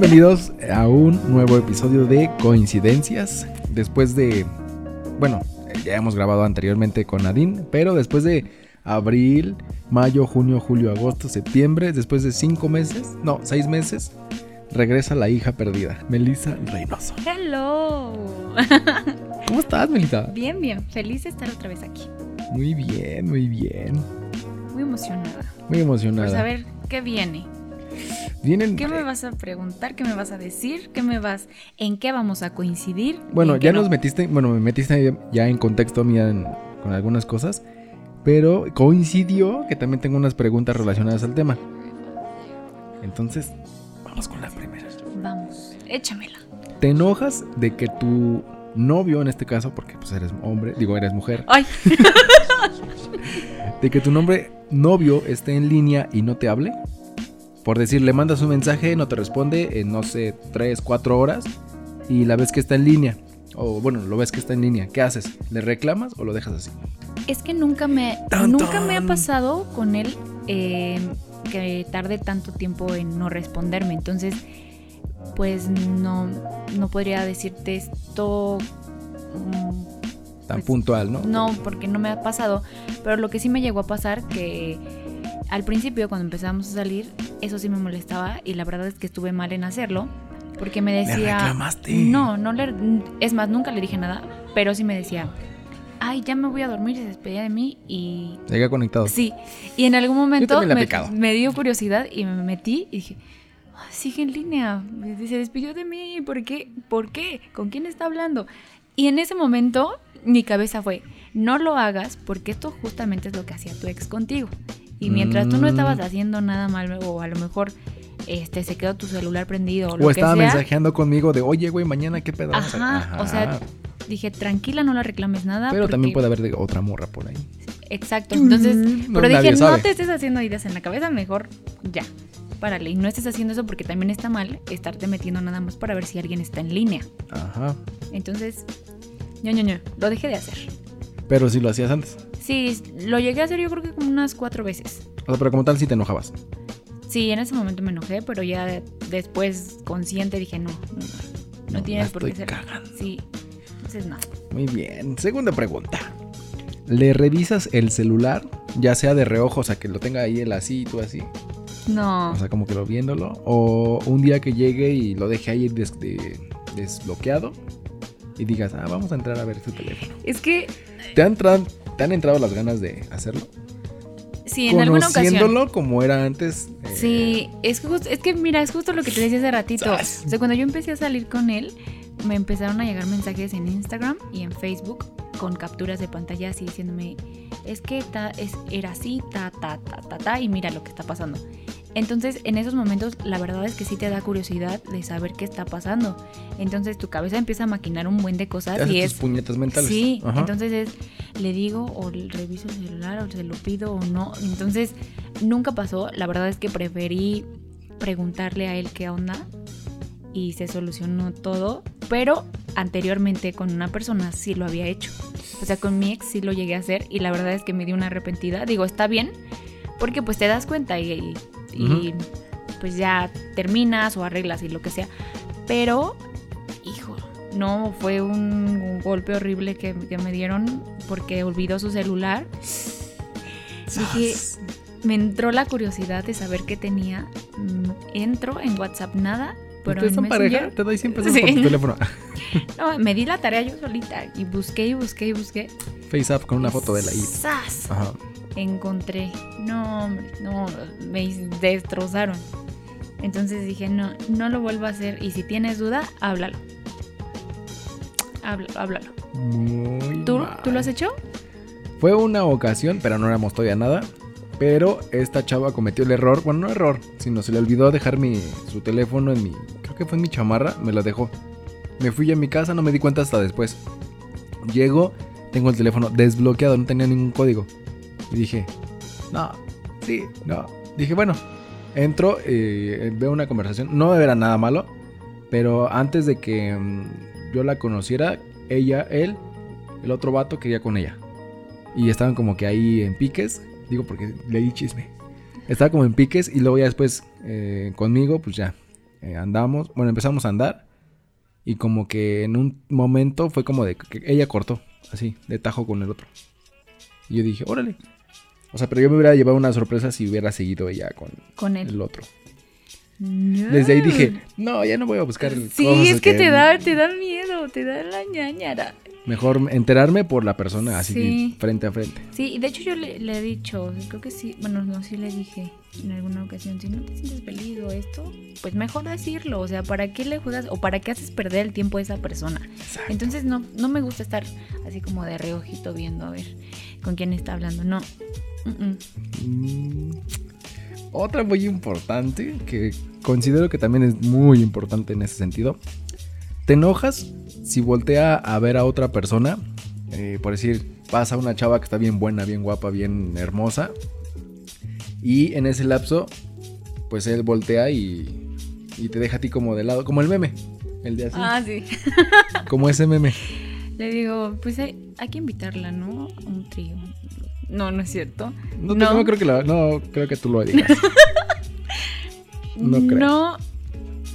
Bienvenidos a un nuevo episodio de Coincidencias. Después de, bueno, ya hemos grabado anteriormente con Nadine, pero después de abril, mayo, junio, julio, agosto, septiembre, después de cinco meses, no, seis meses, regresa la hija perdida, Melissa Reynoso. Hello. ¿Cómo estás, Melissa? Bien, bien. Feliz de estar otra vez aquí. Muy bien, muy bien. Muy emocionada. Muy emocionada. Por saber qué viene. Vienen, ¿Qué me vas a preguntar? ¿Qué me vas a decir? ¿Qué me vas? ¿En qué vamos a coincidir? Bueno, ¿En qué ya no? nos metiste, bueno, me metiste ya en contexto mía en- con algunas cosas, pero coincidió que también tengo unas preguntas relacionadas al tema. Entonces, vamos con la primera. Vamos, échamela. ¿Te enojas de que tu novio, en este caso, porque pues eres hombre, digo, eres mujer, Ay, de que tu nombre novio esté en línea y no te hable? Por decir, le mandas un mensaje, no te responde en, no sé, 3, 4 horas y la ves que está en línea. O bueno, lo ves que está en línea. ¿Qué haces? ¿Le reclamas o lo dejas así? es que nunca me, Tan, nunca me ha pasado con él eh, que tarde tanto tiempo en no responderme. Entonces, pues no, no podría decirte esto. mm, Tan Pues, puntual, ¿no? No, porque no me ha pasado. Pero lo que sí me llegó a pasar que al principio cuando empezamos a salir, eso sí me molestaba y la verdad es que estuve mal en hacerlo. Porque me ¿Le decía... reclamaste? No, no le... Es más, nunca le dije nada, pero sí me decía, ay, ya me voy a dormir y se despedía de mí y... Llega conectado. Sí, y en algún momento le me, me dio curiosidad y me metí y dije, "Ah, sigue en línea, se despidió de mí, ¿por qué? ¿Por qué? ¿Con quién está hablando? Y en ese momento mi cabeza fue, no lo hagas porque esto justamente es lo que hacía tu ex contigo. Y mientras tú no Mm. estabas haciendo nada mal o a lo mejor este se quedó tu celular prendido o, O lo que estaba sea, mensajeando conmigo de, oye, güey, mañana qué pedo. Ajá, o sea, dije, tranquila, no la reclames nada. Pero también puede haber de otra morra por ahí. Exacto, entonces, Mm, no, pero dije, sabe. no te estés haciendo ideas en la cabeza, mejor ya, párale. Y no estés haciendo eso porque también está mal estarte metiendo nada más para ver si alguien está en línea. Ajá. Entonces, ño, ño, ño, lo dejé de hacer. Pero si lo hacías antes. Sí, lo llegué a hacer yo creo que como unas cuatro veces. O sea, pero como tal si te enojabas. Sí, en ese momento me enojé, pero ya de- después consciente dije, no, no, no, tienes por qué ser. cagando. Sí, entonces no. Muy bien. Segunda pregunta. ¿Le revisas el celular? Ya sea de reojo, o sea, que lo tenga ahí él así y tú así. No. O sea, como que lo viéndolo. O un día que llegue y lo deje ahí des- de- desbloqueado. Y digas, ah, vamos a entrar a ver su teléfono. es que, ¿Te han, ¿Te han entrado las ganas de hacerlo? sí, en alguna ocasión. Conociéndolo como era antes. eh, Sí, es, es que mira, es justo lo que te decía hace ratito. Sas. O sea, cuando yo empecé a salir con él, me empezaron a llegar mensajes en Instagram y en Facebook con capturas de pantalla así diciéndome, es que ta, es, era así, ta, ta, ta, ta, ta, y mira lo que está pasando. Entonces, en esos momentos, la verdad es que sí te da curiosidad de saber qué está pasando. Entonces, tu cabeza empieza a maquinar un buen de cosas haces y tus es... puñetas mentales. Sí, Ajá. entonces es, le digo o reviso el celular o se lo pido o no. Entonces, nunca pasó. La verdad es que preferí preguntarle a él qué onda y se solucionó todo. Pero anteriormente con una persona sí lo había hecho. O sea, con mi ex sí lo llegué a hacer y la verdad es que me dio una arrepentida. Digo, está bien, porque pues te das cuenta y, y- y, pues ya terminas o arreglas y lo que sea. Pero, hijo, no, fue un golpe horrible que, que me dieron porque olvidó su celular. Dije, me entró la curiosidad de saber qué tenía. Mm, Entro en WhatsApp, nada. Pero ¿Ustedes son pareja? Te doy 100 pesos Sí. por tu teléfono. no, me di la tarea yo solita y busqué y busqué y busqué. Face up con una foto de la I. ¡Sas! Ajá. encontré. No, hombre, no, me destrozaron. Entonces dije, no, no lo vuelvo a hacer. Y si tienes duda, háblalo. Háblalo, háblalo. Muy ¿Tú, mal. ¿Tú lo has hecho? Fue una ocasión, pero no éramos todavía nada. Pero esta chava cometió el error, bueno, no error, sino se le olvidó dejar mi, su teléfono en mi, creo que fue en mi chamarra, me la dejó. Me fui a mi casa, no me di cuenta hasta después. Llego, tengo el teléfono desbloqueado, no tenía ningún código. Y dije, no, sí, no. Dije, bueno, entro, eh, veo una conversación, no era nada malo, pero antes de que mm, yo la conociera, ella, él, el otro vato quería con ella. Y estaban como que ahí en piques. Digo porque le di chisme. Estaba como en piques y luego ya después eh, conmigo, pues ya. eh, andamos, bueno, empezamos a andar y como que en un momento fue como de que ella cortó, así, de tajo con el otro. Y yo dije, órale. O sea, pero yo me hubiera llevado una sorpresa si hubiera seguido ella con, Con él. el otro. Desde ahí dije, no, ya no voy a buscar Sí, cosas es que te da, te da miedo, te da la ñañara. Mejor enterarme por la persona, así Sí. frente a frente. Sí, y de hecho yo le, le he dicho, creo que sí, bueno, no, sí le dije en alguna ocasión, si no te sientes feliz o esto, pues mejor decirlo, o sea, ¿para qué le juegas o para qué haces perder el tiempo a esa persona? Entonces no, no me gusta estar así como de reojito viendo a ver con quién está hablando, no. Mm, Otra muy importante, que considero que también es muy importante en ese sentido. ¿Te enojas si voltea a ver a otra persona? Eh, por decir, pasa una chava que está bien buena, bien guapa, bien hermosa. Y en ese lapso, pues él voltea y, y te deja a ti como de lado, como el meme. El de así. Ah, sí. Como ese meme. Le digo, pues hay, hay que invitarla, ¿no? A un trío. No, no es cierto. No, te- no creo que la- no creo que tú lo digas. No creo. No,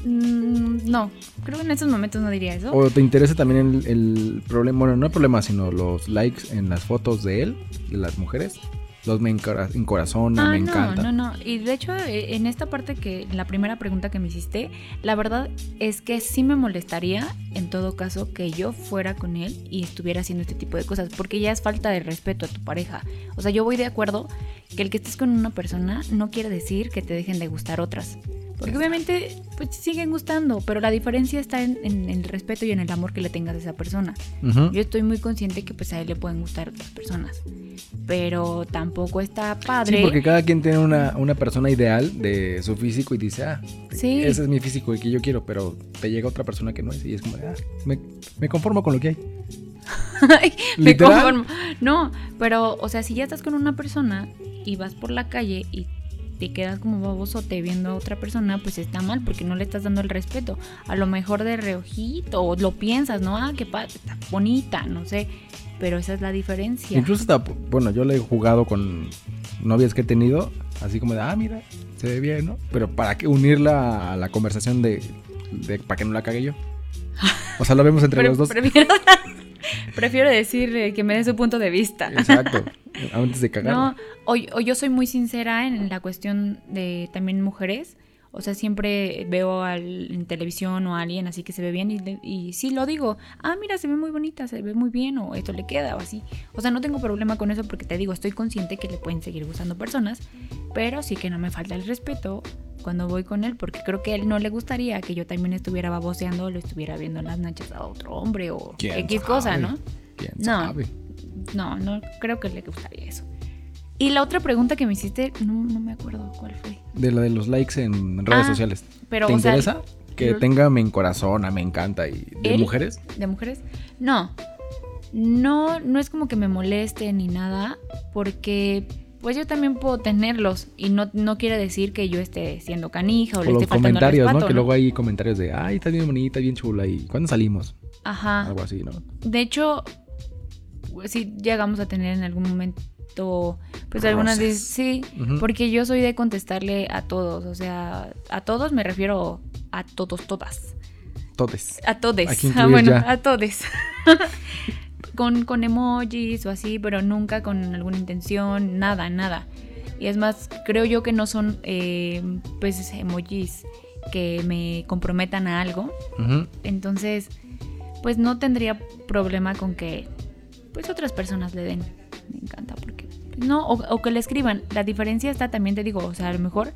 mm, no, creo que en estos momentos no diría eso. ¿O te interesa también el, el problema? Bueno, no el problema, sino los likes en las fotos de él, de las mujeres. Los me encora- encorazona, Ah, me no, encanta. no, no. Y de hecho, eh, en esta parte que, la primera pregunta que me hiciste, la verdad es que sí me molestaría, en todo caso, que yo fuera con él y estuviera haciendo este tipo de cosas, porque ya es falta de respeto a tu pareja. O sea, yo voy de acuerdo que el que estés con una persona no quiere decir que te dejen de gustar otras. Porque obviamente, pues siguen gustando, pero la diferencia está en, en el respeto y en el amor que le tengas a esa persona. Ujú. Yo estoy muy consciente que pues a él le pueden gustar otras personas. Pero tampoco está padre. Sí, porque cada quien tiene una, una persona ideal de su físico y dice, ah, Sí. ese es mi físico el que yo quiero, pero te llega otra persona que no es y es como, ah, me, me conformo con lo que hay. Ay, me conformo. No, pero, o sea, si ya estás con una persona y vas por la calle y te quedas como babosote viendo a otra persona, pues está mal porque no le estás dando el respeto. A lo mejor de reojito, o lo piensas, ¿no? Ah, qué padre, está bonita, no sé. Pero esa es la diferencia. Incluso hasta, bueno, yo le he jugado con novias que he tenido, así como de, ah, mira, se ve bien, ¿no? Pero para que unirla a la conversación de, de para que no la cague yo. O sea, lo vemos entre Pero los dos. prefiero, prefiero decir eh, que me dé su punto de vista. Exacto. Antes de cagar. No, o, o yo soy muy sincera en la cuestión de también mujeres. O sea, siempre veo al, en televisión o a alguien así que se ve bien y, y sí lo digo. Ah, mira, se ve muy bonita, se ve muy bien o esto le queda o así. O sea, no tengo problema con eso porque te digo, estoy consciente que le pueden seguir gustando personas. Pero sí que no me falta el respeto cuando voy con él porque creo que a él no le gustaría que yo también estuviera baboseando o lo estuviera viendo en las nachas a otro hombre o ¿Quién X cosa, sabe? ¿no? ¿Quién No. sabe? No, no creo que le gustaría eso. Y la otra pregunta que me hiciste, no, no me acuerdo cuál fue. De la de los likes en redes Ah, sociales. Pero, ¿Te o sea, interesa? que tenga me encorazona, me encanta. ¿Y de ¿Él? mujeres? ¿De mujeres? No. No, no es como que me moleste ni nada, porque pues yo también puedo tenerlos y no, no quiere decir que yo esté siendo canija o, O le los esté faltando al comentarios, ¿no? Que ¿no? luego hay comentarios de, ay, estás bien bonita, bien chula. ¿Y cuándo salimos? Ajá. Algo así, ¿no? De hecho, sí llegamos a tener en algún momento, pues algunas Rosas. sí, porque yo soy de contestarle a todos, o sea, a todos me refiero a todos, todas. Todes. A todes. Ah, bueno, ya. a todes. con, con emojis o así, pero nunca con alguna intención, nada, nada. Y es más, creo yo que no son eh, pues emojis que me comprometan a algo. Entonces, pues no tendría problema con que pues otras personas le den. Me encanta porque pues, no o, o que le escriban. La diferencia está también te digo, o sea, a lo mejor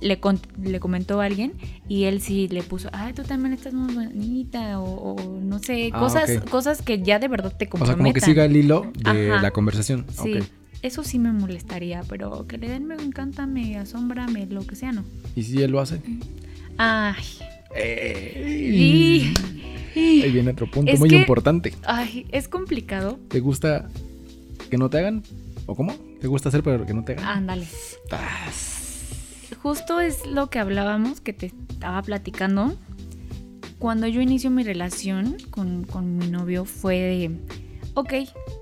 le, con- le comentó a alguien y él sí le puso, ay, tú también estás muy bonita o, o no sé, Ah, cosas cosas que ya de verdad te O sea, comprometan. como que siga el hilo de Ajá. la conversación. Sí. Eso sí me molestaría, pero que le den me encanta, me asombra, me lo que sea, no. ¿Y si él lo hace? Ay. Y- Ahí viene otro punto Es muy que- importante. Ay, es complicado. ¿Te gusta que no te hagan? ¿O cómo? ¿Te gusta hacer pero que no te hagan? Ándale. Justo es lo que hablábamos, que te estaba platicando. Cuando yo inicio mi relación con, con mi novio fue de, ok,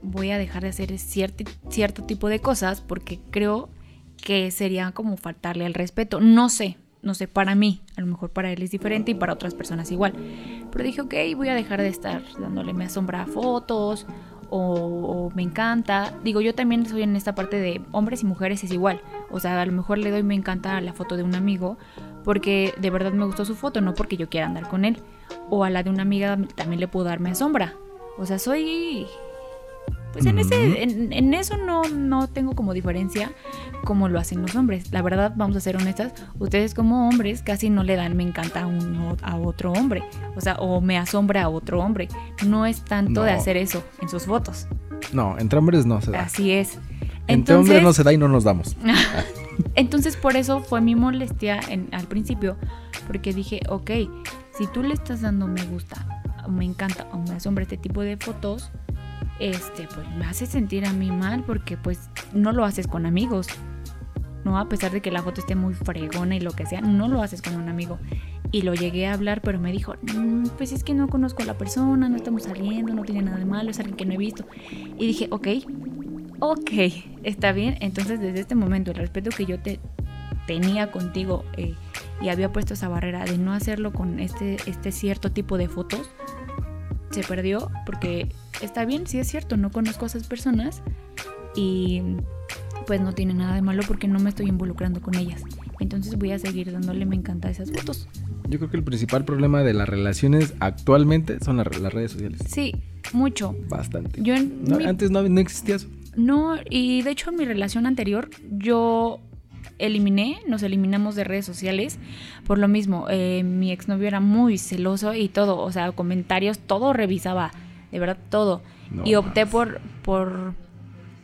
voy a dejar de hacer cierto, cierto tipo de cosas porque creo que sería como faltarle al respeto. No sé, no sé, para mí, a lo mejor para él es diferente y para otras personas igual. Pero dije, ok, voy a dejar de estar dándole me asombra fotos o, me encanta. Digo, yo también soy en esta parte de hombres y mujeres es igual. O sea, a lo mejor le doy me encanta a la foto de un amigo porque de verdad me gustó su foto, no porque yo quiera andar con él. O a la de una amiga también le puedo dar me asombra. O sea, soy pues en, ese, en, eso no, no tengo como diferencia como lo hacen los hombres. La verdad, vamos a ser honestas, ustedes como hombres casi no le dan me encanta a, uno, a otro hombre. O sea, o me asombra a otro hombre. No es tanto de hacer eso en sus fotos. No, entre hombres no se da. Así es. Entre hombres no se da y no nos damos. Entonces por eso fue mi molestia en, al principio, porque dije, ok, si tú le estás dando me gusta, me encanta o me asombra este tipo de fotos, este, pues me hace sentir a mí mal porque pues no lo haces con amigos. No, a pesar de que la foto esté muy fregona y lo que sea, no lo haces con un amigo. Y lo llegué a hablar, pero me dijo, mm, pues es que no conozco a la persona, no estamos saliendo, no tiene nada de malo, es alguien que no he visto. Y dije, ok, ok, está bien. Entonces desde este momento el respeto que yo te tenía contigo eh, y había puesto esa barrera de no hacerlo con este, este cierto tipo de fotos, se perdió porque está bien, sí es cierto, no conozco a esas personas y pues no tiene nada de malo porque no me estoy involucrando con ellas. Entonces voy a seguir dándole me encanta esas fotos. Yo creo que el principal problema de las relaciones actualmente son las, redes sociales. Sí, mucho. Bastante. Yo Antes no, no existía eso. No, y de hecho en mi relación anterior yo eliminé, nos eliminamos de redes sociales por lo mismo. Eh, mi exnovio era muy celoso y todo, o sea, comentarios, todo revisaba, de verdad todo. y opté por, por,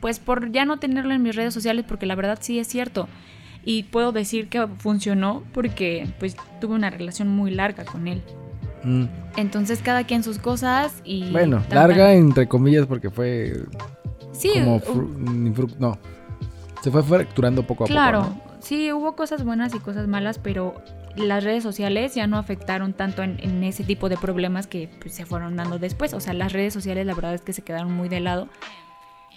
pues por ya no tenerlo en mis redes sociales porque la verdad sí es cierto. Y puedo decir que funcionó porque pues tuve una relación muy larga con él. Mm. Entonces cada quien sus cosas y... Bueno, larga entre comillas porque fue... Sí. Como... no se fue fracturando poco a poco. Claro, sí, hubo cosas buenas y cosas malas, pero las redes sociales ya no afectaron tanto en, ese tipo de problemas que pues, se fueron dando después. O sea, las redes sociales la verdad es que se quedaron muy de lado.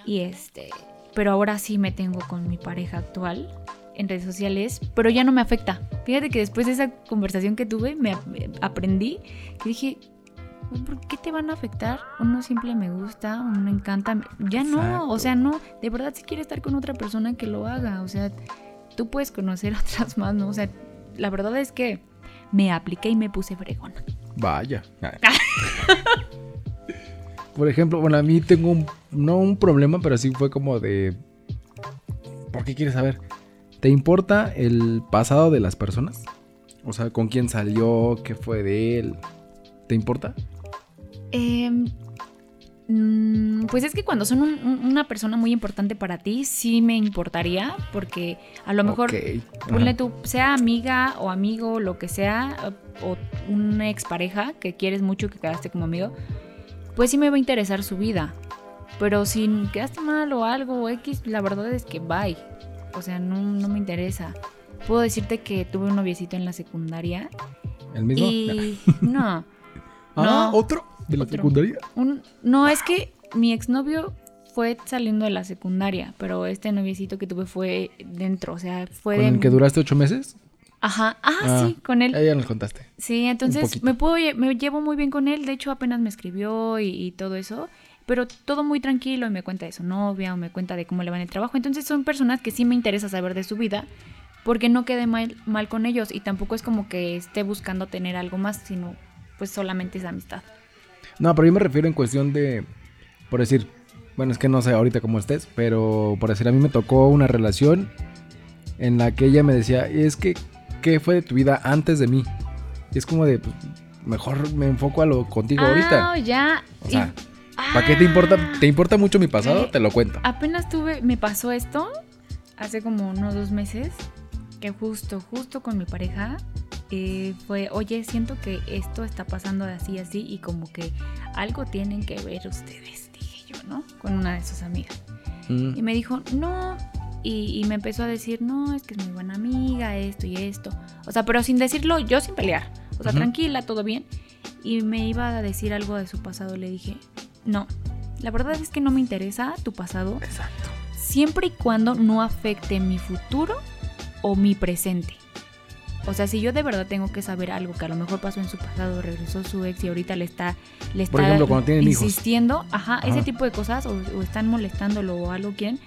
Y este, pero ahora sí me tengo con mi pareja actual en redes sociales, pero ya no me afecta. Fíjate que después de esa conversación que tuve, me aprendí que dije, ¿por qué te van a afectar? Uno simple me gusta, uno me encanta. Ya no, o sea, no, de verdad si quiere estar con otra persona que lo haga, o sea, tú puedes conocer otras más, ¿no? O sea, la verdad es que me apliqué y me puse fregona. Vaya. Por ejemplo, bueno, a mí tengo un, no un problema, pero sí fue como de... ¿Por qué quieres saber? ¿Te importa el pasado de las personas? O sea, con quién salió, qué fue de él. ¿Te importa? Eh, pues es que cuando son una persona muy importante para ti, sí me importaría, porque a lo mejor, ponle tú, sea amiga o amigo, lo que sea, o una expareja que quieres mucho, que quedaste como amigo, pues sí me va a interesar su vida. Pero si quedaste mal o algo, X, la verdad es que bye. O sea, no, no me interesa. Puedo decirte que tuve un noviecito en la secundaria. ¿El mismo? Y no. Ah, ¿otro? ¿De la secundaria? no, es que mi exnovio fue saliendo de la secundaria, pero este noviecito que tuve fue dentro, o sea, fue ¿Con el que duraste ocho meses? Ajá, ah, ah sí, con él. Ya nos contaste. Sí, entonces me puedo, me llevo muy bien con él, de hecho apenas me escribió y, todo eso, pero todo muy tranquilo y me cuenta de su novia o me cuenta de cómo le va en el trabajo, entonces son personas que sí me interesa saber de su vida, porque no quede mal, mal con ellos y tampoco es como que esté buscando tener algo más, sino pues solamente es amistad. No, pero yo me refiero en cuestión de, por decir, bueno, es que no sé ahorita cómo estés, pero por decir, a mí me tocó una relación en la que ella me decía, es que, ¿qué fue de tu vida antes de mí? Y es como de, pues, mejor me enfoco a lo contigo ahorita. Ah, ya. O sea, ¿para qué te importa? Ah. ¿Te importa mucho mi pasado? Eh, te lo cuento. Apenas tuve, me pasó esto hace como unos dos meses, que justo, justo con mi pareja, eh, fue, oye, siento que esto está pasando así, así, y como que algo tienen que ver ustedes, dije yo, ¿no? Con una de sus amigas. Mm. Y me dijo, no, y, me empezó a decir, no, es que es muy buena amiga, esto y esto. O sea, pero sin decirlo, yo sin pelear. O sea, tranquila, todo bien. Y me iba a decir algo de su pasado. Le dije, no, la verdad es que no me interesa tu pasado. Exacto. Siempre y cuando no afecte mi futuro o mi presente. O sea, si yo de verdad tengo que saber algo que a lo mejor pasó en su pasado, regresó su ex y ahorita le está, le está ejemplo, hijos. insistiendo, ajá, ese tipo de cosas, o, o están molestándolo o algo quieren,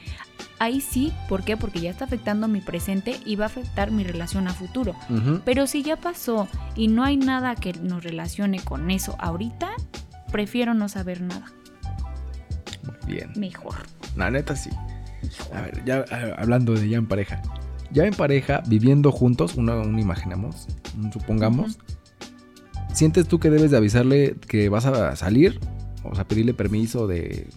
ahí sí, ¿por qué? Porque ya está afectando mi presente y va a afectar mi relación a futuro. Pero si ya pasó y no hay nada que nos relacione con eso ahorita, prefiero no saber nada. Muy bien. Mejor. La neta sí. A ver, ya eh, hablando de ya en pareja. Ya en pareja, viviendo juntos, uno, un imaginamos, supongamos. ¿Sientes tú que debes de avisarle que vas a salir? O sea, pedirle permiso de...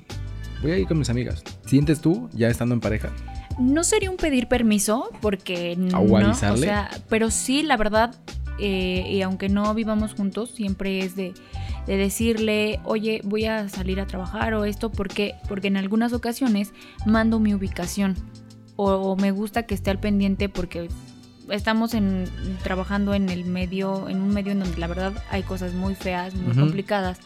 Voy a ir con mis amigas. ¿Sientes tú, ya estando en pareja? No sería un pedir permiso, porque no. ¿O avisarle? O sea, pero sí, la verdad, eh, y aunque no vivamos juntos, siempre es de, de decirle, oye, voy a salir a trabajar o esto, porque Porque en algunas ocasiones mando mi ubicación. O, o me gusta que esté al pendiente porque estamos en, trabajando en el medio, en un medio en donde la verdad hay cosas muy feas, muy complicadas.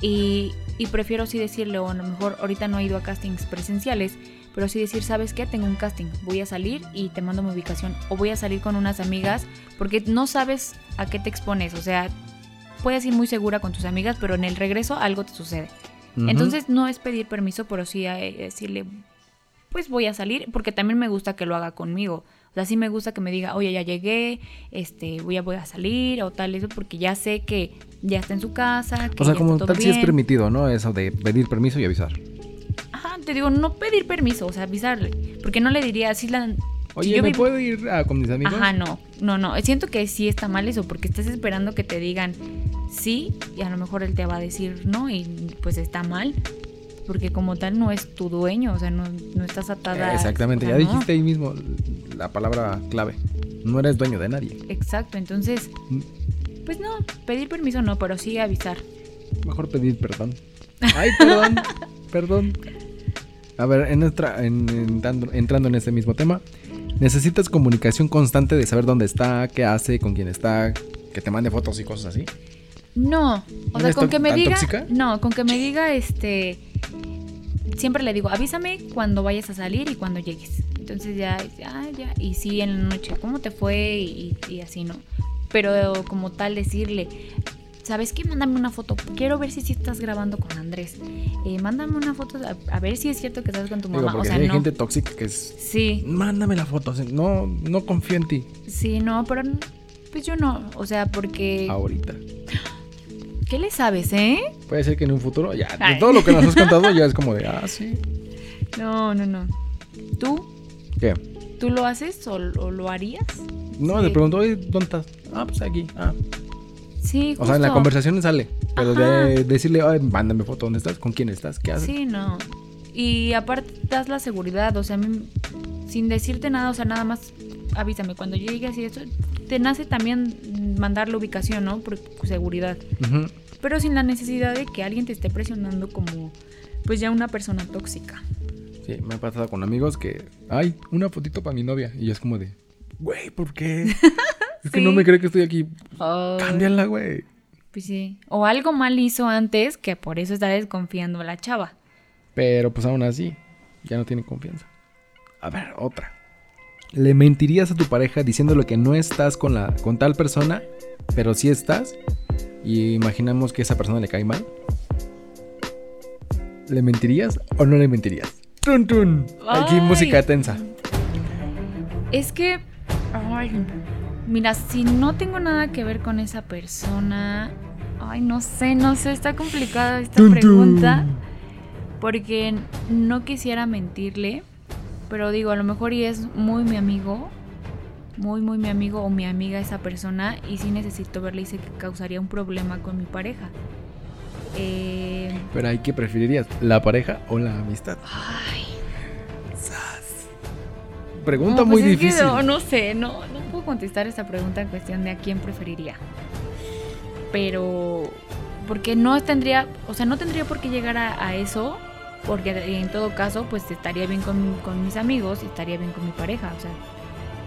Y, y prefiero sí decirle, o a lo mejor ahorita no he ido a castings presenciales, pero sí decir, ¿sabes qué? Tengo un casting, voy a salir y te mando mi ubicación. O voy a salir con unas amigas, porque no sabes a qué te expones. O sea, puedes ir muy segura con tus amigas, pero en el regreso algo te sucede. Entonces no es pedir permiso, pero sí eh, decirle, pues voy a salir, porque también me gusta que lo haga conmigo. O sea, sí me gusta que me diga, oye, ya llegué, este, voy a, voy a salir o tal, eso, porque ya sé que ya está en su casa. Que O sea, ya como está todo tal sí es permitido, ¿no? Eso de pedir permiso y avisar. Ajá, te digo, no pedir permiso, o sea, avisarle. Porque no le diría, así la. si Oye, yo ¿me vi- puedo ir ah, con mis amigos? Ajá, no, no, no. Siento que sí está mal eso, porque estás esperando que te digan sí, y a lo mejor él te va a decir no, y pues está mal. Porque como tal no es tu dueño, o sea, no, no estás atada. Exactamente, ya no. dijiste ahí mismo la palabra clave. No eres dueño de nadie. Exacto, entonces, Mm. pues no, pedir permiso no, pero sí avisar. Mejor pedir perdón. Ay, perdón, perdón. A ver, en nuestra, en- entrando, entrando en este mismo tema, ¿necesitas comunicación constante de saber dónde está, qué hace, con quién está, que te mande fotos y cosas así? No, ¿No o sea, con que me diga. tóxica? No, con que me diga, este. Siempre le digo, avísame cuando vayas a salir y cuando llegues. Entonces ya, ah, ya. Y sí, en la noche, ¿cómo te fue? Y, y así, ¿no? Pero como tal, decirle, ¿sabes qué? Mándame una foto. Quiero ver si sí estás grabando con Andrés. Eh, mándame una foto a, a ver si es cierto que estás con tu Digo, mamá. o sea, hay no. gente tóxica que es... Sí, Mándame la foto, no, no confío en ti. sí, no, pero pues yo no. O sea, porque. Ahorita. ¿Qué le sabes, eh? Puede ser que en un futuro, ya, de todo lo que nos has contado ya es como de, ah, sí. No, no, no. ¿Tú? ¿Qué? ¿Tú lo haces o, o lo harías? No, Sí. le pregunto, oye, ¿dónde estás? Ah, pues aquí. Ah. Sí, O sea, en la justo. conversación sale. Pero Ajá. de decirle, ay, mándame foto, ¿dónde estás? ¿Con quién estás? ¿Qué haces? Sí, no. Y aparte das la seguridad, o sea, a mí, sin decirte nada, o sea, nada más avísame cuando llegues y eso. Te nace también mandar la ubicación, ¿no? Por seguridad. Pero sin la necesidad de que alguien te esté presionando como, pues ya una persona tóxica. Sí, me ha pasado con amigos que, ay, una fotito para mi novia. Y es como de, güey, ¿por qué? es que Sí. no me cree que estoy aquí. Ay, Cámbiala, güey. Pues sí. O algo mal hizo antes que por eso está desconfiando a la chava. Pero pues aún así, ya no tiene confianza. A ver, otra. ¿Le mentirías a tu pareja diciéndole que no estás con, la, con tal persona, pero sí estás? Y imaginamos que esa persona le cae mal. ¿Le mentirías o no le mentirías? ¡Tun, tun! Aquí Ay. música tensa. Es que, ay, mira, si no tengo nada que ver con esa persona, ay, no sé, no sé, está complicada esta tun. pregunta, porque no quisiera mentirle, pero digo, a lo mejor y es muy mi amigo, muy, muy mi amigo o mi amiga esa persona, y sí necesito verle y sé que causaría un problema con mi pareja. Eh, Pero ahí, ¿qué preferirías? ¿La pareja o la amistad? ay, Pregunta No, muy pues es que difícil. no, no sé, no, no puedo contestar esta pregunta en cuestión de a quién preferiría. Pero, porque no tendría, o sea, no tendría por qué llegar a, a eso, porque en todo caso, pues estaría bien con, con mis amigos y estaría bien con mi pareja. O sea,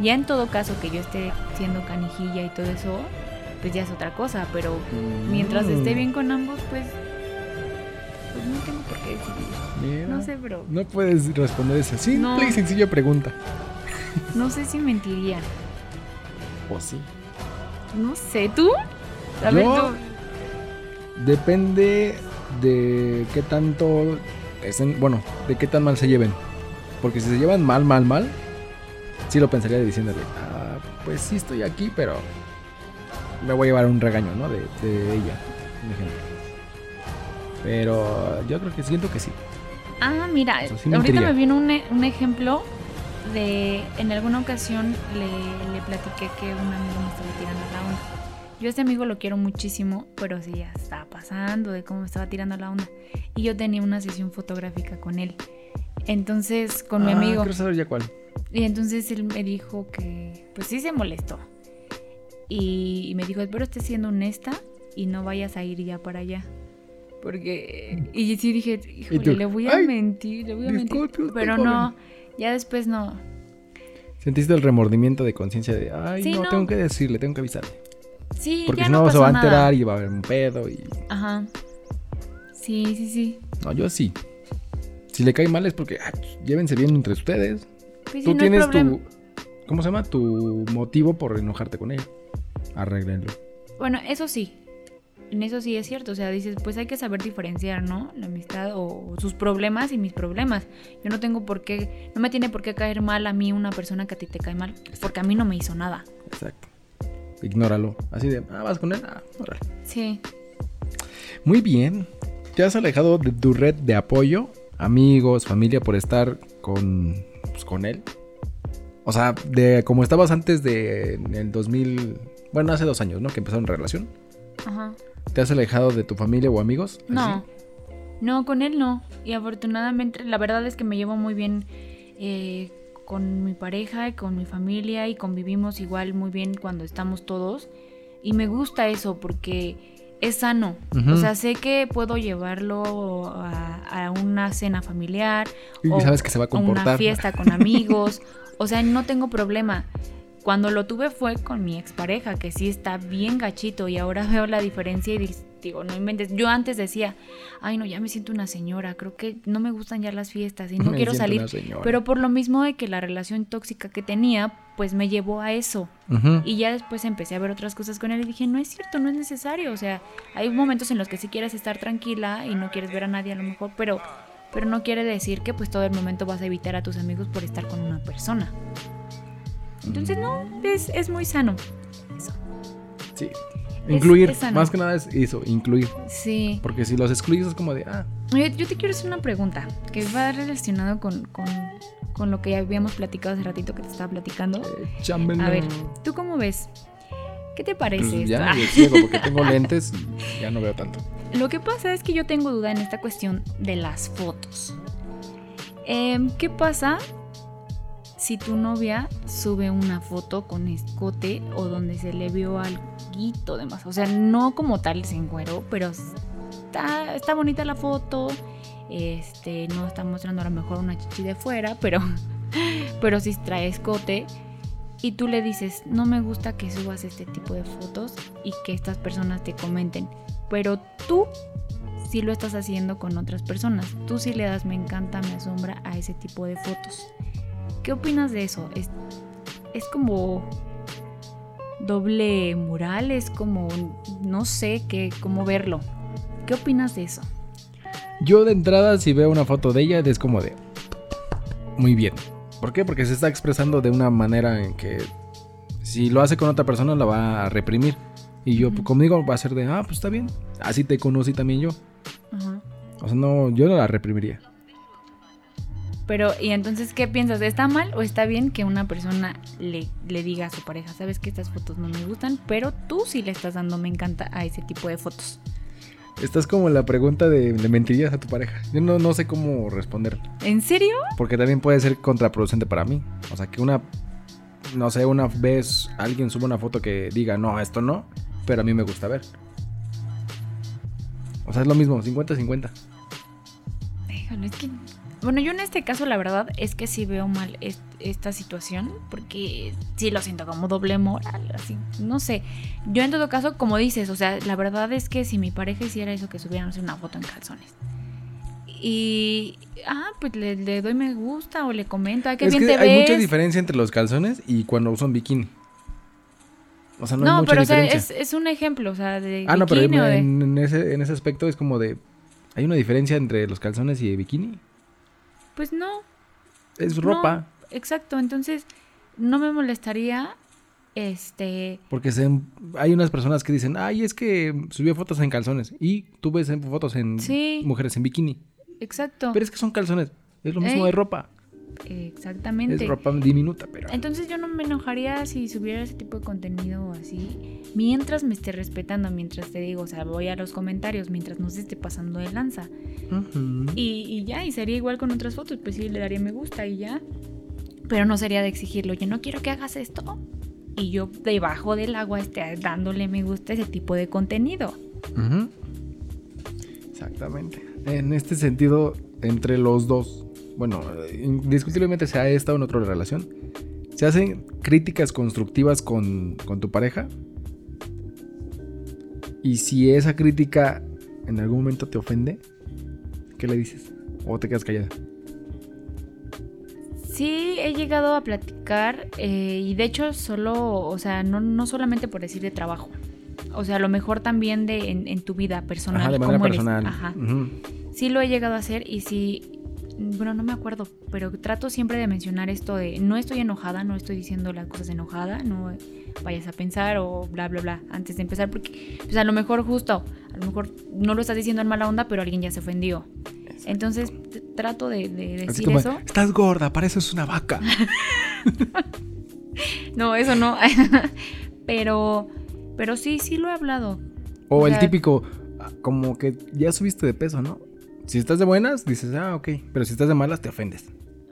ya en todo caso que yo esté siendo canijilla y todo eso, pues ya es otra cosa, pero mientras esté Mm, bien con ambos, pues, pues no tengo por qué decidir. mira, No sé, pero No puedes responder esa simple No. y sencilla pregunta. no sé si mentiría. Pues sí. No sé, ¿tú? A Yo- ver, tú. Depende de qué tanto estén, bueno, de qué tan mal se lleven. Porque si se llevan mal, mal, mal, sí lo pensaría diciéndole, ah, pues sí estoy aquí, pero me voy a llevar un regaño, ¿no? De, de ella, un ejemplo. Pero yo creo que siento que sí. Ah, mira, O sea, sí me ahorita intriga. me vino un, e- un ejemplo de. En alguna ocasión le, le platiqué que un amigo me estaba tirando la onda. Yo a este amigo lo quiero muchísimo, pero sí ya estaba pasando de cómo me estaba tirando la onda. Y yo tenía una sesión fotográfica con él. Entonces, con mi Ah, amigo. Quiero saber ya cuál. Y entonces él me dijo que, pues sí se molestó. Y, y me dijo, espero estés siendo honesta y no vayas a ir ya para allá. Porque, y sí dije, híjole, le voy a "Ay, mentir, le voy a mentir. disculpe Pero joven". no, ya después no. Sentiste el remordimiento de conciencia de, ay, Sí, no, no. tengo que decirle, tengo que avisarle. Sí, Porque ya si no, no, se va a nada. enterar y va a haber un pedo y... Ajá. Sí, sí, sí. No, yo sí. Si le cae mal es porque, ah, pues, llévense bien entre ustedes. Pues Tú no tienes tu. ¿Cómo se llama? Tu motivo por enojarte con ella. Arréglenlo. Bueno, eso sí. En eso sí es cierto. O sea, dices, pues hay que saber diferenciar, ¿no? La amistad o sus problemas y mis problemas. Yo no tengo por qué, no me tiene por qué caer mal a mí una persona que a ti te cae mal. Porque a mí no me hizo nada. Exacto. Ignóralo. Así de, ah, vas con él. Ah, órale. Sí. Muy bien. ¿Te has alejado de tu red de apoyo? Amigos, familia, por estar con, pues, con él. O sea, de como estabas antes de en el 2000. Bueno, hace dos años, ¿no? Que empezaron relación. Ajá. ¿Te has alejado de tu familia o amigos? No. ¿Así? No, con él no. Y afortunadamente, la verdad es que me llevo muy bien eh, con mi pareja y con mi familia y convivimos igual muy bien cuando estamos todos. Y me gusta eso porque es sano. O sea, sé que puedo llevarlo a, a una cena familiar Y o sabes que se va a a comportar. una fiesta con amigos. o sea, no tengo problema. Cuando lo tuve fue con mi expareja, que sí está bien gachito y ahora veo la diferencia y digo, no inventes. Yo antes decía, ay no, ya me siento una señora, creo que no me gustan ya las fiestas y no Me quiero salir. Pero por lo mismo de que la relación tóxica que tenía, pues me llevó a eso. Y ya después empecé a ver otras cosas con él y dije, no es cierto, no es necesario. O sea, hay momentos en los que sí quieres estar tranquila y no quieres ver a nadie a lo mejor, pero, pero no quiere decir que pues todo el momento vas a evitar a tus amigos por estar con una persona. Entonces, no, es, es muy sano. Eso. Sí. Incluir, es más que nada es eso, incluir. Sí. Porque si los excluyes es como de, ah, Oye, yo te quiero hacer una pregunta que va relacionado con, con, con lo que ya habíamos platicado hace ratito que te estaba platicando. échamelo. A ver, ¿tú cómo ves? ¿Qué te parece Pues esto? ya Ah. medio ciego porque tengo lentes y ya no veo tanto. Lo que pasa es que yo tengo duda en esta cuestión de las fotos. Em, ¿Qué pasa si tu novia sube una foto con escote o donde se le vio algo de más? O sea, no como tal se encuero, pero está, bonita la foto. Este, no está mostrando a lo mejor una chichi de fuera, pero, pero sí trae escote. Y tú le dices, no me gusta que subas este tipo de fotos y que estas personas te comenten pero tú sí lo estás haciendo con otras personas. Tú sí le das me encanta, me asombra a ese tipo de fotos. ¿Qué opinas de eso? Es, es como doble moral, es como no sé qué cómo verlo. ¿Qué opinas de eso? Yo de entrada, si veo una foto de ella, es como de. Muy bien. ¿Por qué? Porque se está expresando de una manera en que. Si lo hace con otra persona, la va a reprimir. Y yo, Ujú. conmigo, va a ser de, ah, pues está bien. Así te conocí también yo. Ajá. O sea, no, yo no la reprimiría. Pero, ¿y entonces qué piensas? ¿Está mal o está bien que una persona le, le diga a su pareja, sabes que estas fotos no me gustan, pero tú sí le estás dando me encanta a ese tipo de fotos? Estás como la pregunta de, ¿le mentirías a tu pareja? Yo no, no sé cómo responder. ¿En serio? Porque también puede ser contraproducente para mí. O sea, que una, no sé, una vez alguien sube una foto que diga, no, esto no, pero a mí me gusta ver. O sea, es lo mismo, 50-50. Híjole, es que. Bueno, yo en este caso, la verdad es que sí veo mal est- esta situación, porque sí lo siento como doble moral, así. No sé. Yo en todo caso, como dices, o sea, la verdad es que si mi pareja hiciera eso, que sé, una foto en calzones. Y. Ah, pues le, le doy me gusta o le comento, ay, qué es bien que te hay ves. mucha diferencia entre los calzones y cuando usan bikini. O sea, no, hay No, mucha pero o sea, diferencia. es, es un ejemplo, o sea, de ah, no, pero de- en, en ese, en ese aspecto es como de... ¿Hay una diferencia entre los calzones y el bikini? Pues no, Es No. ropa. exacto. Entonces, no me molestaría, este... Porque se, hay unas personas que dicen, ay, es que subió fotos en calzones. Y tú ves fotos en Sí. mujeres en bikini. Exacto. Pero es que son calzones. Es lo mismo Ey. de ropa. Exactamente. Es ropa diminuta, pero... Entonces yo no me enojaría si subiera ese tipo de contenido así, mientras me esté respetando, mientras te digo, o sea, voy a los comentarios, mientras no se esté pasando de lanza. Ujú. Y, y ya, y sería igual con otras fotos, pues sí, le daría me gusta y ya. Pero no sería de exigirlo, oye, no quiero que hagas esto. Y yo debajo del agua esté dándole me gusta a ese tipo de contenido. Ujú. Exactamente. En este sentido, entre los dos, bueno, indiscutiblemente sea esta o en otra relación, se hacen críticas constructivas con, con tu pareja. Y si esa crítica en algún momento te ofende, ¿qué le dices? ¿O te quedas callada? Sí, he llegado a platicar eh, y de hecho solo, o sea, no, no solamente por decir de trabajo. O sea, a lo mejor también de en, en tu vida personal. Ajá, de manera personal. Ajá. Sí lo he llegado a hacer y sí, bueno, no me acuerdo, pero trato siempre de mencionar esto de no estoy enojada, no estoy diciendo las cosas enojada, no vayas a pensar o bla, bla, bla, antes de empezar, porque pues a lo mejor justo, a lo mejor no lo estás diciendo en mala onda, pero alguien ya se ofendió. Entonces trato de, de Así decir como, eso. estás gorda, pareces una vaca. No, eso no. pero, pero sí, sí lo he hablado. O, O el sea- típico, ah, como que ya subiste de peso, ¿no? Si estás de buenas, dices, ah, ok. Pero si estás de malas, te ofendes.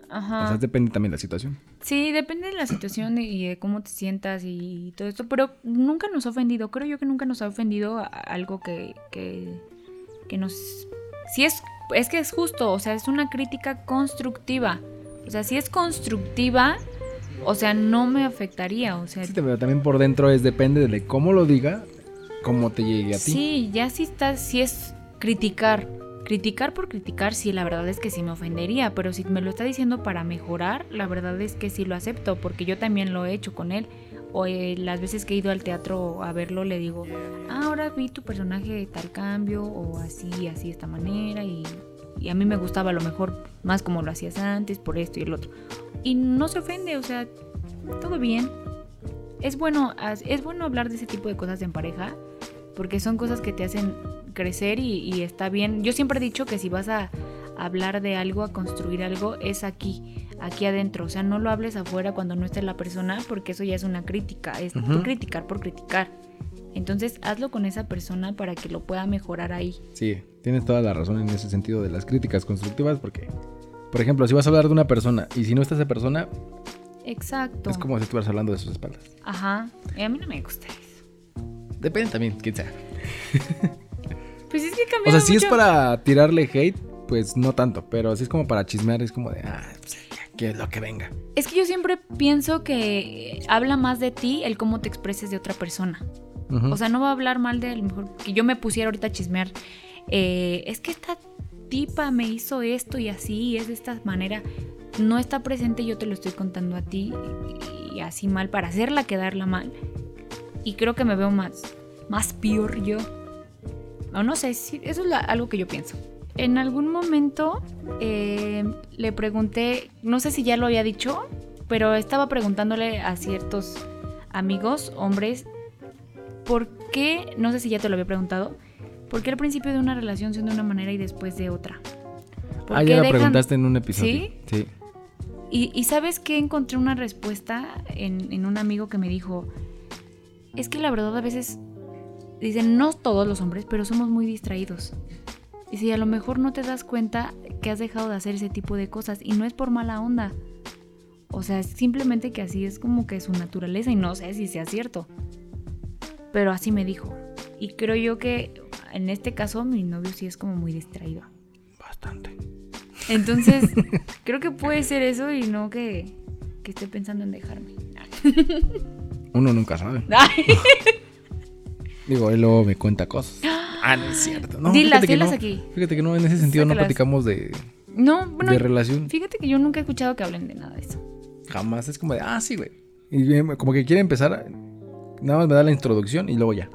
Ajá. O sea, depende también de la situación. Sí, depende de la situación y- de cómo te sientas y todo esto, pero nunca nos ha ofendido. Creo yo que nunca nos ha ofendido algo que, que, que nos... Si es, es que es justo, o sea, es una crítica constructiva. O sea, si es constructiva, o sea, no me afectaría, o sea... Sí, pero también por dentro es depende de cómo lo diga, cómo te llegue a ti. Sí, ya si está, si es criticar. Criticar por criticar, sí, la verdad es que sí me ofendería, pero si me lo está diciendo para mejorar, la verdad es que sí lo acepto, porque yo también lo he hecho con él. O eh, las veces que he ido al teatro a verlo, le digo, ah, ahora vi tu personaje tal cambio, o así, así, de esta manera, y, y a mí me gustaba a lo mejor más como lo hacías antes, por esto y el otro. Y no se ofende, o sea, todo bien. Es bueno, es bueno hablar de ese tipo de cosas en pareja, porque son cosas que te hacen crecer y, y está bien. Yo siempre he dicho que si vas a hablar de algo, a construir algo, es aquí, aquí adentro. O sea, no lo hables afuera cuando no esté la persona, porque eso ya es una crítica, es por criticar por criticar. Entonces, hazlo con esa persona para que lo pueda mejorar ahí. Sí, tienes toda la razón en ese sentido de las críticas constructivas, porque, por ejemplo, si vas a hablar de una persona y si no está esa persona, Exacto. es como si estuvieras hablando de sus espaldas. Ajá. A mí no me gusta eso. Depende también, quién sea. Pues es que cambia O sea, si es para tirarle hate, pues no tanto, pero si es como para chismear, es como de, ah, pues, ya, que es lo que venga. Es que yo siempre pienso que habla más de ti el cómo te expreses de otra persona. O sea, no va a hablar mal de a lo mejor que yo me pusiera ahorita a chismear. eh, es que esta tipa me hizo esto y así, es de esta manera. No está presente, yo te lo estoy contando a ti y, y así mal para hacerla quedarla mal. Y creo que me veo más, más peor yo. O no sé, sí, eso es la- algo que yo pienso. En algún momento eh, le pregunté, no sé si ya lo había dicho, pero estaba preguntándole a ciertos amigos, hombres, ¿por qué, no sé si ya te lo había preguntado, por qué al principio de una relación son de una manera y después de otra? ¿Por Ah, ya la dejan- preguntaste en un episodio. ¿Sí? Sí. Y, y sabes que encontré una respuesta en, en un amigo que me dijo, es que la verdad a veces, dicen, no todos los hombres, pero somos muy distraídos. Y si a lo mejor no te das cuenta que has dejado de hacer ese tipo de cosas y no es por mala onda. O sea, es simplemente que así es como que su naturaleza y no sé si sea cierto. Pero así me dijo. Y creo yo que en este caso mi novio sí es como muy distraído. Bastante. Entonces, creo que puede ser eso y no que, que esté pensando en dejarme. Uno nunca sabe. Digo, él luego me cuenta cosas. Ah, no es cierto. No, Dilas, dilas no. aquí. Fíjate que no, en ese sentido no platicamos de, No, bueno, de relación. fíjate que yo nunca he escuchado que hablen de nada de eso. Jamás es como de, ah, sí, güey. Y como que quiere empezar Nada más me da la introducción y luego ya.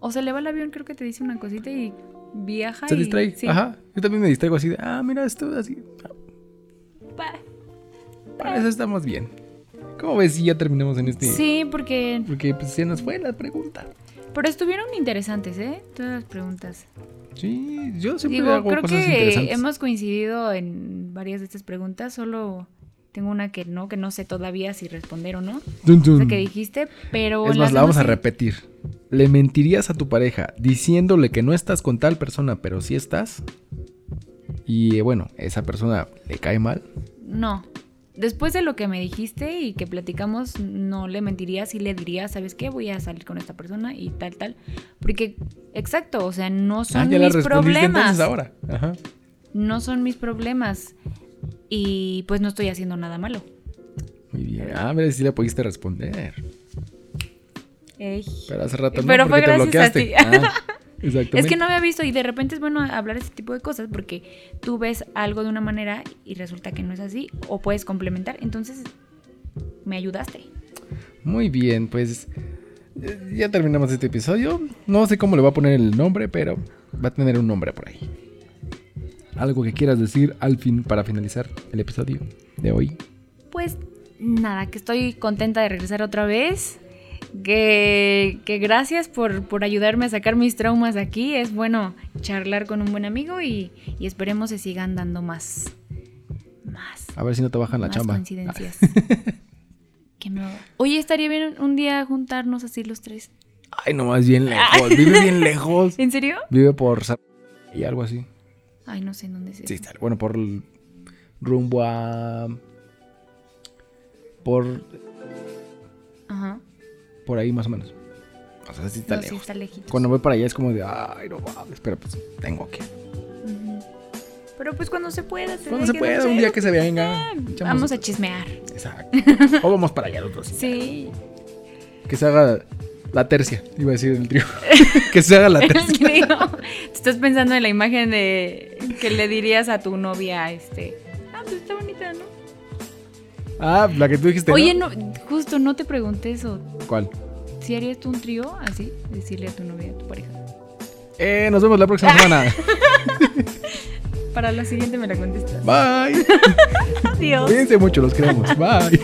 O se le va el avión, creo que te dice una cosita y viaja. Se y- distrae. sí. Ajá. Yo también me distraigo así de, ah, mira esto, así. Pa- Para eso estamos bien. ¿Cómo ves si ya terminamos en este? Sí, porque. Porque pues se nos fue la pregunta. Pero estuvieron interesantes, ¿eh? Todas las preguntas. Sí, yo siempre Digo, hago creo cosas que interesantes. hemos coincidido en varias de estas preguntas. Solo tengo una que no, que no sé todavía si responder o no. Dun, dun. Esa que dijiste, pero. Es más, la vamos a repetir. ¿Le mentirías a tu pareja diciéndole que no estás con tal persona, pero sí estás? Y eh, bueno, esa persona le cae mal. No. Después de lo que me dijiste y que platicamos, no le mentiría si le diría, ¿sabes qué? Voy a salir con esta persona y tal, tal. Porque, exacto, o sea, no son ah, ya la mis respondiste problemas. ahora. Ajá. No son mis problemas. Y pues no estoy haciendo nada malo. Muy bien. Ah, mira, si le pudiste responder. Ey. Pero hace rato no, Pero fue te gracias a bloqueaste. ti. Ah, exactamente. Es que no había visto y de repente es bueno hablar ese tipo de cosas porque tú ves algo de una manera y resulta que no es así o puedes complementar. Entonces, me ayudaste. Muy bien, pues eh, ya terminamos este episodio. No sé cómo le voy a poner el nombre, pero va a tener un nombre por ahí. Algo que quieras decir al fin para finalizar el episodio de hoy. Pues nada, que estoy contenta de regresar otra vez. Que, que gracias por, por ayudarme a sacar mis traumas aquí. Es bueno charlar con un buen amigo y, y esperemos se sigan dando más. Más. A ver si no te bajan la chamba. coincidencias. Que me- Oye, estaría bien un día juntarnos así los tres. Ay, no, más bien lejos. Vive bien lejos. ¿En serio? Vive por y algo así. Ay, no sé en dónde es. Sí, está. Bueno, por rumbo a por Ajá. Por ahí más o menos. O sea, sí está No, sí lejos. está lejitos. Cuando voy para allá es como de, ay, no mames, pero pues tengo que. Pero pues cuando se pueda. se Cuando se que pueda, no un sé, día que se venga. Vamos a chismear. Exacto. O vamos para allá los dos. Sí. Que se haga la tercia, iba a decir el trío. que se haga la tercia. Te estás pensando en la imagen de que le dirías a tu novia, este. Ah, pues está bonita. Ah, la que tú dijiste. Oye, no, justo no te pregunté eso. ¿Cuál? ¿Si harías tú un trío así? Decirle a tu novia, a tu pareja. Eh, nos vemos la próxima semana. Para la siguiente me la contestas. Bye. Adiós. Cuídense mucho, los queremos. Bye.